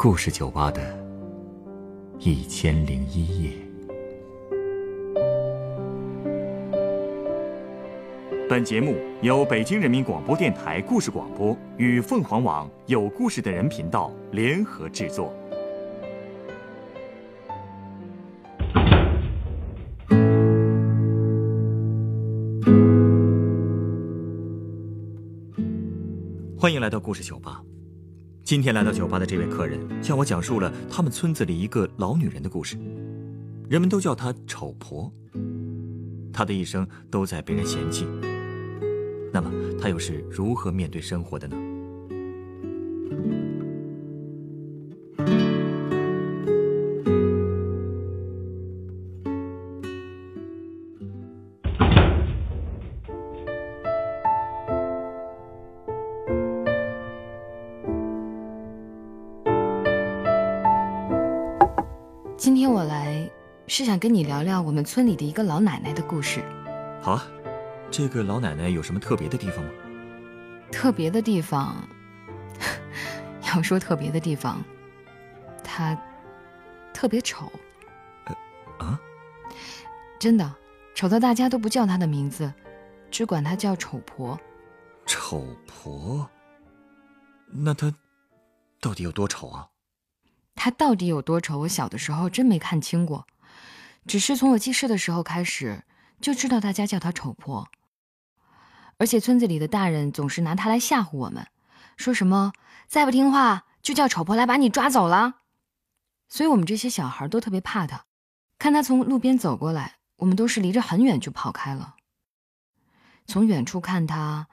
故事酒吧的一千零一夜。本节目由北京人民广播电台故事广播与凤凰网有故事的人频道联合制作。欢迎来到故事酒吧。今天来到酒吧的这位客人向我讲述了他们村子里一个老女人的故事，人们都叫她丑婆。她的一生都在被人嫌弃。那么，她又是如何面对生活的呢？想跟你聊聊我们村里的一个老奶奶的故事。好啊，这个老奶奶有什么特别的地方吗？特别的地方，要说特别的地方，她特别丑。啊？真的，丑到大家都不叫她的名字，只管她叫丑婆。丑婆？那她到底有多丑啊？她到底有多丑？我小的时候真没看清过，只是从我记事的时候开始就知道大家叫她丑婆。而且村子里的大人总是拿她来吓唬我们，说什么再不听话就叫丑婆来把你抓走了。所以我们这些小孩都特别怕她，看她从路边走过来，我们都是离着很远就跑开了。从远处看她，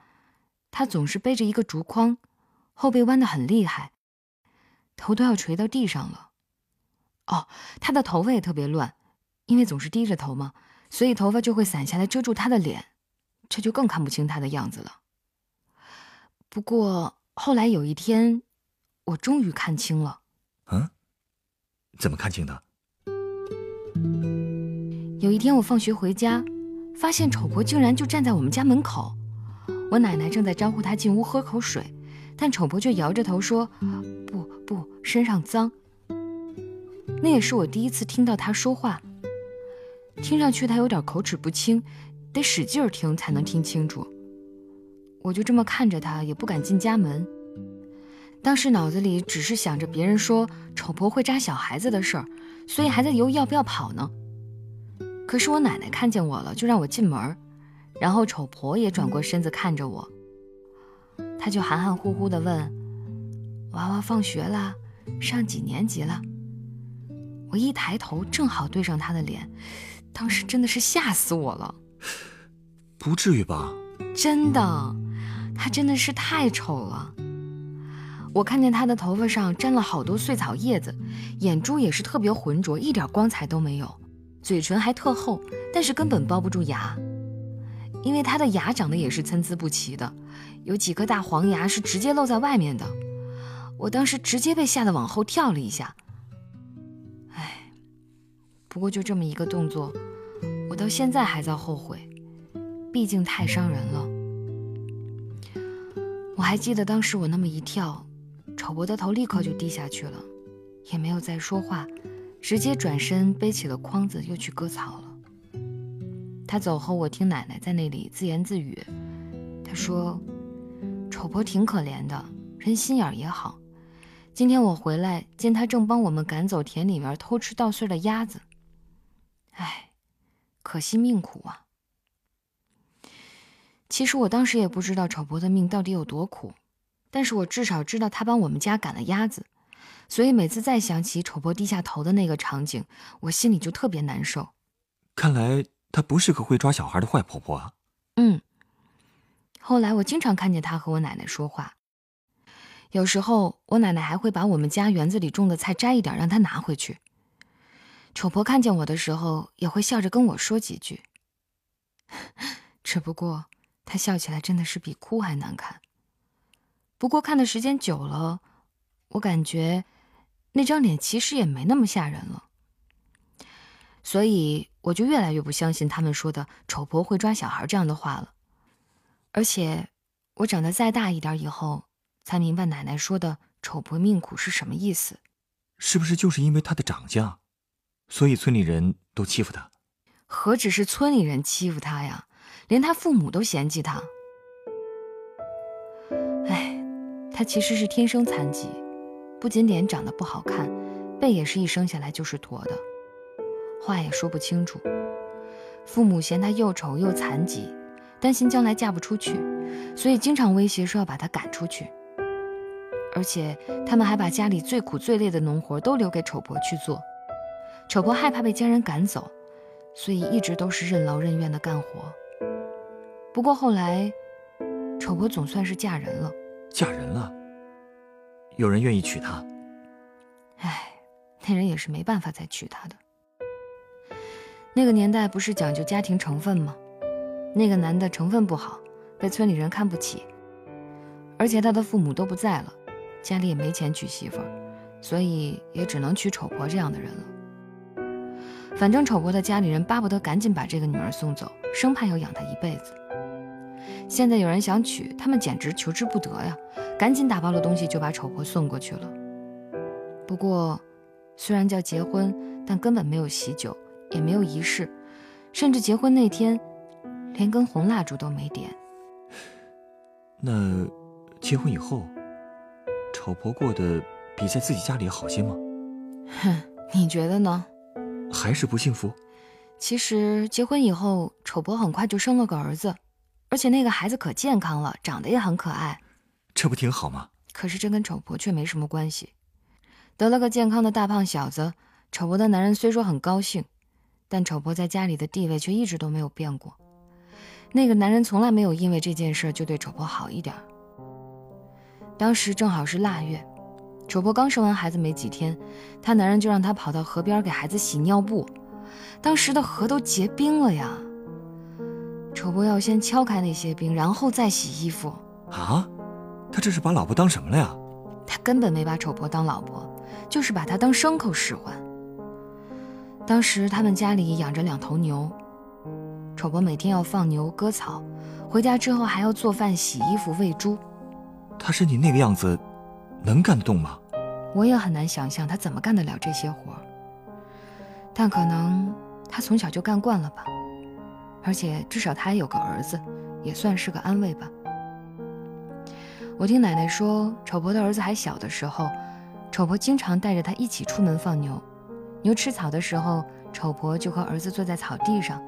她总是背着一个竹筐，后背弯得很厉害。头都要垂到地上了。哦，他的头发也特别乱，因为总是低着头嘛，所以头发就会散下来遮住他的脸，这就更看不清他的样子了。不过后来有一天，我终于看清了。嗯？怎么看清的？有一天我放学回家，发现丑婆竟然就站在我们家门口。我奶奶正在招呼她进屋喝口水，但丑婆却摇着头说：“不。”不，身上脏。那也是我第一次听到她说话，听上去他有点口齿不清，得使劲儿听才能听清楚。我就这么看着他，也不敢进家门。当时脑子里只是想着别人说丑婆会扎小孩子的事儿，所以还在犹豫要不要跑呢。可是我奶奶看见我了，就让我进门，然后丑婆也转过身子看着我，她就含含糊糊地问。娃娃放学了，上几年级了？我一抬头，正好对上他的脸，当时真的是吓死我了。不至于吧？真的，他真的是太丑了。我看见他的头发上沾了好多碎草叶子，眼珠也是特别浑浊，一点光彩都没有，嘴唇还特厚，但是根本包不住牙，因为他的牙长得也是参差不齐的，有几颗大黄牙是直接露在外面的。我当时直接被吓得往后跳了一下，哎，不过就这么一个动作，我到现在还在后悔，毕竟太伤人了。我还记得当时我那么一跳，丑婆的头立刻就低下去了，也没有再说话，直接转身背起了筐子又去割草了。他走后，我听奶奶在那里自言自语，她说：“丑婆挺可怜的，人心眼也好。”今天我回来，见他正帮我们赶走田里面偷吃稻穗的鸭子。唉，可惜命苦啊。其实我当时也不知道丑婆的命到底有多苦，但是我至少知道他帮我们家赶了鸭子，所以每次再想起丑婆低下头的那个场景，我心里就特别难受。看来她不是个会抓小孩的坏婆婆啊。嗯。后来我经常看见她和我奶奶说话。有时候，我奶奶还会把我们家园子里种的菜摘一点，让她拿回去。丑婆看见我的时候，也会笑着跟我说几句。只不过，她笑起来真的是比哭还难看。不过看的时间久了，我感觉那张脸其实也没那么吓人了。所以，我就越来越不相信他们说的“丑婆会抓小孩”这样的话了。而且，我长得再大一点以后。才明白奶奶说的“丑婆命苦”是什么意思。是不是就是因为她的长相，所以村里人都欺负他？何止是村里人欺负他呀，连他父母都嫌弃他。哎，他其实是天生残疾，不仅脸长得不好看，背也是一生下来就是驼的，话也说不清楚。父母嫌他又丑又残疾，担心将来嫁不出去，所以经常威胁说要把他赶出去。而且他们还把家里最苦最累的农活都留给丑婆去做。丑婆害怕被家人赶走，所以一直都是任劳任怨的干活。不过后来，丑婆总算是嫁人了。嫁人了，有人愿意娶她。唉，那人也是没办法再娶她的。那个年代不是讲究家庭成分吗？那个男的成分不好，被村里人看不起，而且他的父母都不在了。家里也没钱娶媳妇儿，所以也只能娶丑婆这样的人了。反正丑婆的家里人巴不得赶紧把这个女儿送走，生怕要养她一辈子。现在有人想娶，他们简直求之不得呀！赶紧打包了东西就把丑婆送过去了。不过，虽然叫结婚，但根本没有喜酒，也没有仪式，甚至结婚那天，连根红蜡烛都没点。那结婚以后？丑婆过得比在自己家里好些吗？哼，你觉得呢？还是不幸福？其实结婚以后，丑婆很快就生了个儿子，而且那个孩子可健康了，长得也很可爱。这不挺好吗？可是这跟丑婆却没什么关系。得了个健康的大胖小子，丑婆的男人虽说很高兴，但丑婆在家里的地位却一直都没有变过。那个男人从来没有因为这件事就对丑婆好一点。当时正好是腊月，丑婆刚生完孩子没几天，她男人就让她跑到河边给孩子洗尿布。当时的河都结冰了呀，丑婆要先敲开那些冰，然后再洗衣服。啊，他这是把老婆当什么了呀？他根本没把丑婆当老婆，就是把她当牲口使唤。当时他们家里养着两头牛，丑婆每天要放牛割草，回家之后还要做饭、洗衣服、喂猪。他身体那个样子，能干得动吗？我也很难想象他怎么干得了这些活但可能他从小就干惯了吧。而且至少他还有个儿子，也算是个安慰吧。我听奶奶说，丑婆的儿子还小的时候，丑婆经常带着他一起出门放牛。牛吃草的时候，丑婆就和儿子坐在草地上。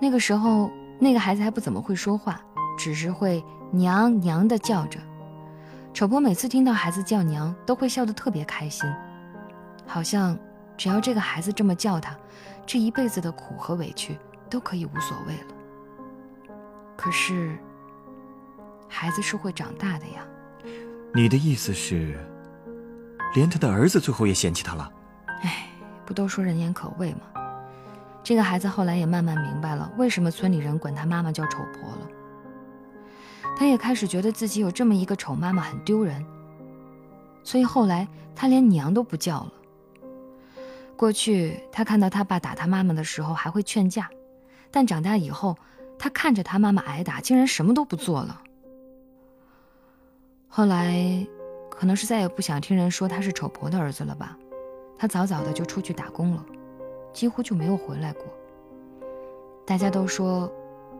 那个时候，那个孩子还不怎么会说话，只是会。娘娘的叫着，丑婆每次听到孩子叫娘，都会笑得特别开心，好像只要这个孩子这么叫她，这一辈子的苦和委屈都可以无所谓了。可是，孩子是会长大的呀。你的意思是，连他的儿子最后也嫌弃他了？哎，不都说人言可畏吗？这个孩子后来也慢慢明白了，为什么村里人管他妈妈叫丑婆了。他也开始觉得自己有这么一个丑妈妈很丢人，所以后来他连娘都不叫了。过去他看到他爸打他妈妈的时候还会劝架，但长大以后，他看着他妈妈挨打，竟然什么都不做了。后来，可能是再也不想听人说他是丑婆的儿子了吧，他早早的就出去打工了，几乎就没有回来过。大家都说，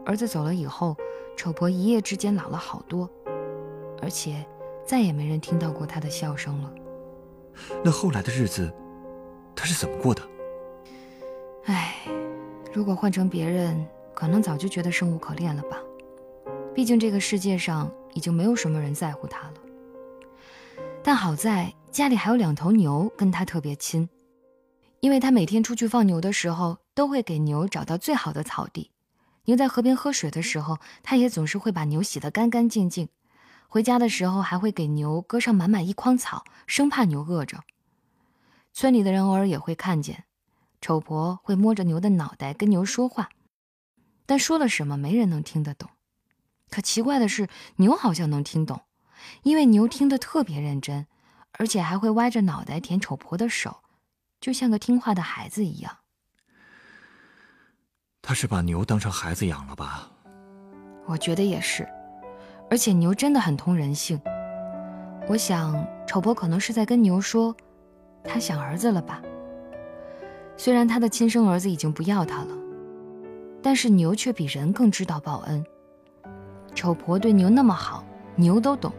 儿子走了以后。丑婆一夜之间老了好多，而且再也没人听到过她的笑声了。那后来的日子，她是怎么过的？唉，如果换成别人，可能早就觉得生无可恋了吧。毕竟这个世界上已经没有什么人在乎她了。但好在家里还有两头牛跟她特别亲，因为她每天出去放牛的时候，都会给牛找到最好的草地。牛在河边喝水的时候，他也总是会把牛洗得干干净净。回家的时候，还会给牛割上满满一筐草，生怕牛饿着。村里的人偶尔也会看见，丑婆会摸着牛的脑袋跟牛说话，但说了什么没人能听得懂。可奇怪的是，牛好像能听懂，因为牛听得特别认真，而且还会歪着脑袋舔丑婆的手，就像个听话的孩子一样。他是把牛当成孩子养了吧？我觉得也是，而且牛真的很通人性。我想，丑婆可能是在跟牛说：“他想儿子了吧？虽然他的亲生儿子已经不要他了，但是牛却比人更知道报恩。丑婆对牛那么好，牛都懂，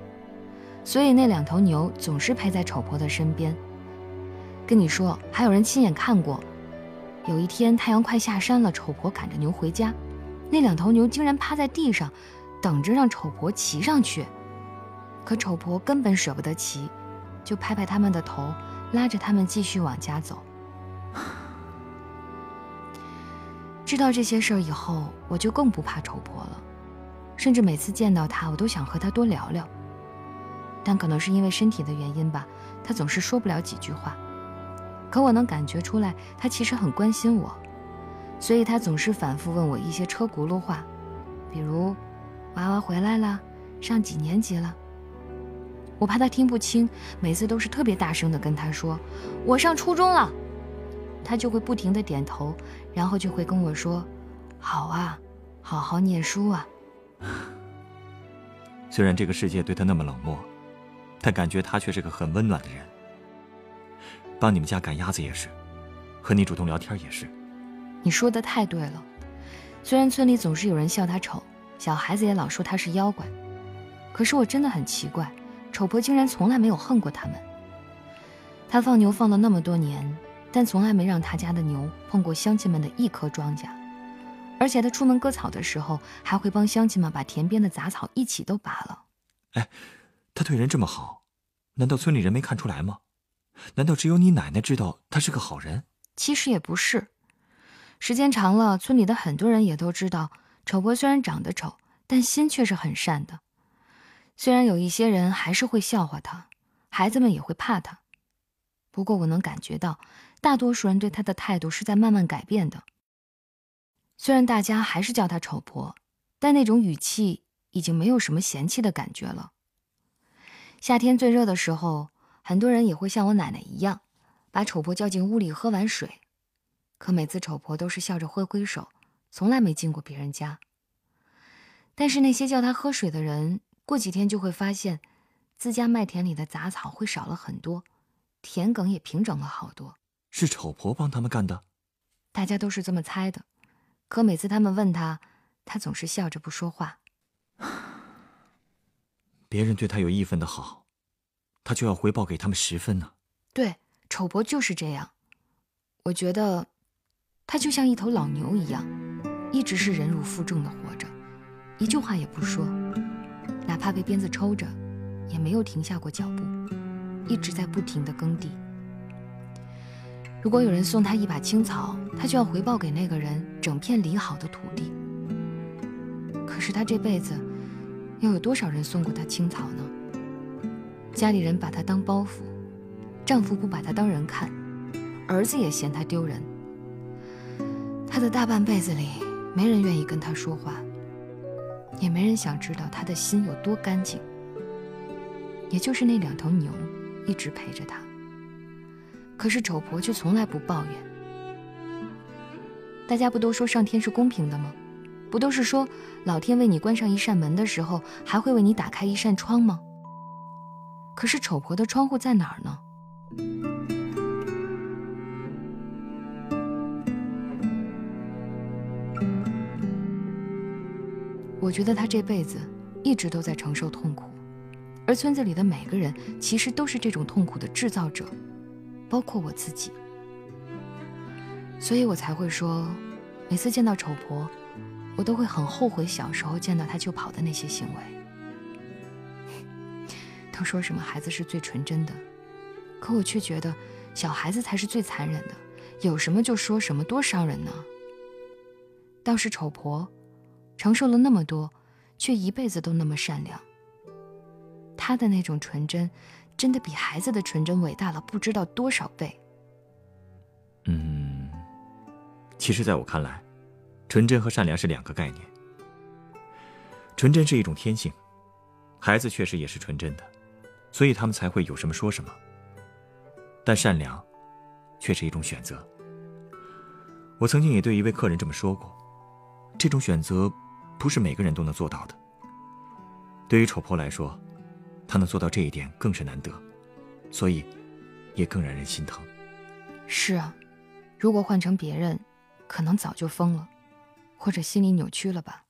所以那两头牛总是陪在丑婆的身边。跟你说，还有人亲眼看过，有一天太阳快下山了，丑婆赶着牛回家，那两头牛竟然趴在地上，等着让丑婆骑上去。可丑婆根本舍不得骑，就拍拍他们的头，拉着他们继续往家走。知道这些事儿以后，我就更不怕丑婆了，甚至每次见到她，我都想和她多聊聊。但可能是因为身体的原因吧，她总是说不了几句话。可我能感觉出来，他其实很关心我，所以他总是反复问我一些车轱辘话，比如“娃娃回来了，上几年级了？”我怕他听不清，每次都是特别大声的跟他说：“我上初中了。”他就会不停的点头，然后就会跟我说：“好啊，好好念书啊。”虽然这个世界对他那么冷漠，但感觉他却是个很温暖的人。帮你们家赶鸭子也是，和你主动聊天也是。你说的太对了。虽然村里总是有人笑他丑，小孩子也老说他是妖怪，可是我真的很奇怪，丑婆竟然从来没有恨过他们。他放牛放了那么多年。但从来没让他家的牛碰过乡亲们的一颗庄稼，而且他出门割草的时候，还会帮乡亲们把田边的杂草一起都拔了。哎，他对人这么好，难道村里人没看出来吗？难道只有你奶奶知道他是个好人？其实也不是，时间长了，村里的很多人也都知道，丑婆虽然长得丑，但心却是很善的。虽然有一些人还是会笑话他，孩子们也会怕他，不过我能感觉到。大多数人对他的态度是在慢慢改变的。虽然大家还是叫他丑婆，但那种语气已经没有什么嫌弃的感觉了。夏天最热的时候，很多人也会像我奶奶一样，把丑婆叫进屋里喝碗水。可每次丑婆都是笑着挥挥手，从来没进过别人家。但是那些叫她喝水的人，过几天就会发现，自家麦田里的杂草会少了很多，田埂也平整了好多。是丑婆帮他们干的，大家都是这么猜的。可每次他们问他，他总是笑着不说话。别人对他有一分的好，他就要回报给他们十分呢。对，丑伯就是这样。我觉得，他就像一头老牛一样，一直是忍辱负重的活着，一句话也不说，哪怕被鞭子抽着，也没有停下过脚步，一直在不停的耕地。如果有人送他一把青草，他就要回报给那个人整片理好的土地。可是他这辈子，又有多少人送过他青草呢？家里人把他当包袱，丈夫不把他当人看，儿子也嫌他丢人。他的大半辈子里，没人愿意跟他说话，也没人想知道他的心有多干净。也就是那两头牛，一直陪着他。可是丑婆却从来不抱怨。大家不都说上天是公平的吗？不都是说老天为你关上一扇门的时候，还会为你打开一扇窗吗？可是丑婆的窗户在哪儿呢？我觉得她这辈子一直都在承受痛苦，而村子里的每个人其实都是这种痛苦的制造者。包括我自己，所以我才会说，每次见到丑婆，我都会很后悔小时候见到她就跑的那些行为。都说什么孩子是最纯真的，可我却觉得小孩子才是最残忍的，有什么就说什么，多伤人呢。倒是丑婆，承受了那么多，却一辈子都那么善良。她的那种纯真。真的比孩子的纯真伟大了不知道多少倍。嗯，其实，在我看来，纯真和善良是两个概念。纯真是一种天性，孩子确实也是纯真的，所以他们才会有什么说什么。但善良，却是一种选择。我曾经也对一位客人这么说过，这种选择，不是每个人都能做到的。对于丑婆来说。她能做到这一点更是难得，所以，也更让人心疼。是啊，如果换成别人，可能早就疯了，或者心理扭曲了吧。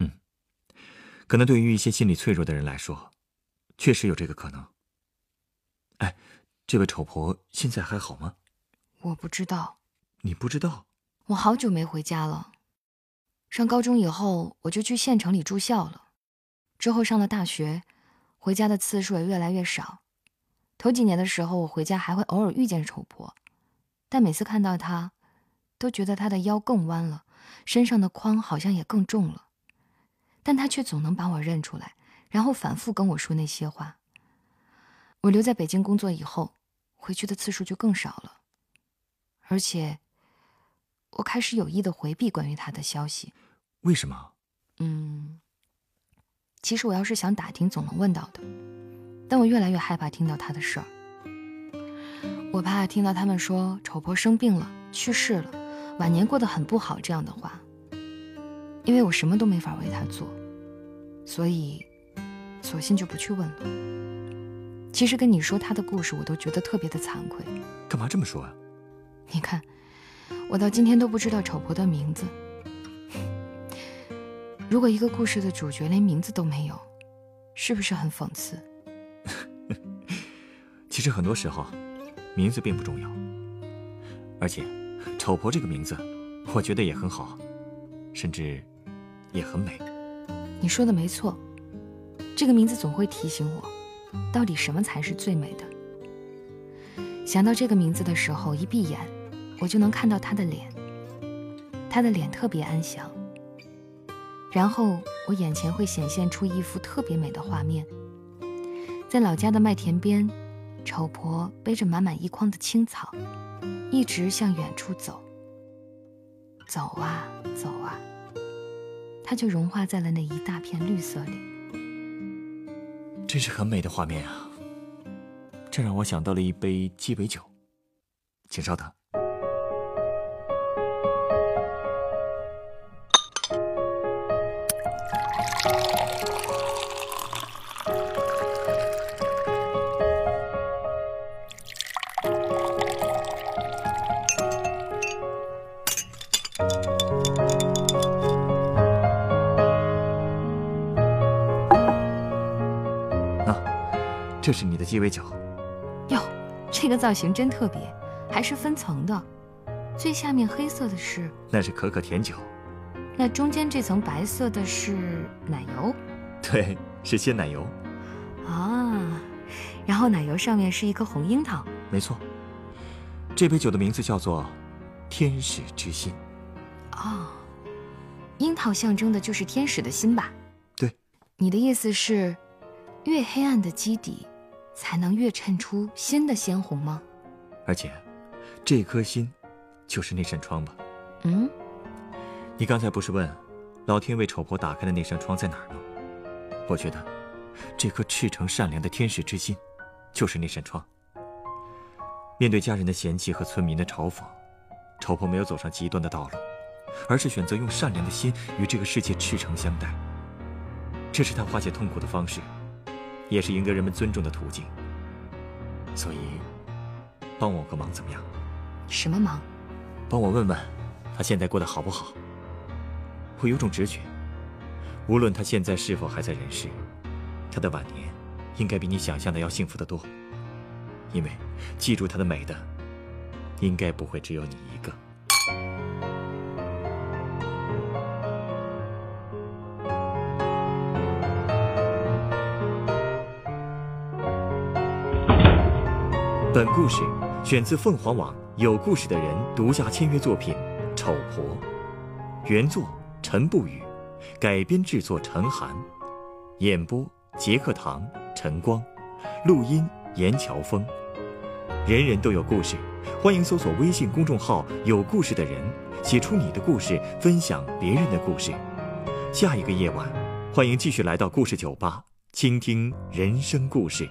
嗯，可能对于一些心理脆弱的人来说，确实有这个可能。哎，这位丑婆现在还好吗？我不知道。你不知道？我好久没回家了。上高中以后，我就去县城里住校了。之后上了大学，回家的次数也越来越少。头几年的时候，我回家还会偶尔遇见丑婆，但每次看到她，都觉得她的腰更弯了，身上的筐好像也更重了。但她却总能把我认出来，然后反复跟我说那些话。我留在北京工作以后，回去的次数就更少了，而且。我开始有意的回避关于他的消息，为什么？嗯，其实我要是想打听，总能问到的。但我越来越害怕听到他的事儿，我怕听到他们说丑婆生病了、去世了、晚年过得很不好这样的话，因为我什么都没法为他做，所以索性就不去问了。其实跟你说他的故事，我都觉得特别的惭愧。干嘛这么说啊？你看。我到今天都不知道丑婆的名字。如果一个故事的主角连名字都没有，是不是很讽刺？其实很多时候，名字并不重要。而且，丑婆这个名字，我觉得也很好，甚至也很美。你说的没错，这个名字总会提醒我，到底什么才是最美的。想到这个名字的时候，一闭眼。我就能看到他的脸，他的脸特别安详。然后我眼前会显现出一幅特别美的画面，在老家的麦田边，丑婆背着满满一筐的青草，一直向远处走。走啊走啊，它就融化在了那一大片绿色里。真是很美的画面啊！这让我想到了一杯鸡尾酒，请稍等。这是你的鸡尾酒，哟，这个造型真特别，还是分层的。最下面黑色的是，那是可可甜酒。那中间这层白色的是奶油，对，是鲜奶油。啊，然后奶油上面是一颗红樱桃。没错，这杯酒的名字叫做天使之心。哦，樱桃象征的就是天使的心吧？对。你的意思是，越黑暗的基底。才能越衬出新的鲜红吗？而且，这颗心，就是那扇窗吧？嗯，你刚才不是问，老天为丑婆打开的那扇窗在哪儿吗？我觉得，这颗赤诚善良的天使之心，就是那扇窗。面对家人的嫌弃和村民的嘲讽，丑婆没有走上极端的道路，而是选择用善良的心与这个世界赤诚相待。这是她化解痛苦的方式。也是赢得人们尊重的途径，所以，帮我个忙怎么样？什么忙？帮我问问，他现在过得好不好？我有种直觉，无论他现在是否还在人世，他的晚年应该比你想象的要幸福得多。因为记住他的美的，应该不会只有你一个。本故事选自凤凰网有故事的人独家签约作品《丑婆》，原作陈不语，改编制作陈寒，演播杰克唐、陈光，录音严乔峰。人人都有故事，欢迎搜索微信公众号“有故事的人”，写出你的故事，分享别人的故事。下一个夜晚，欢迎继续来到故事酒吧，倾听人生故事。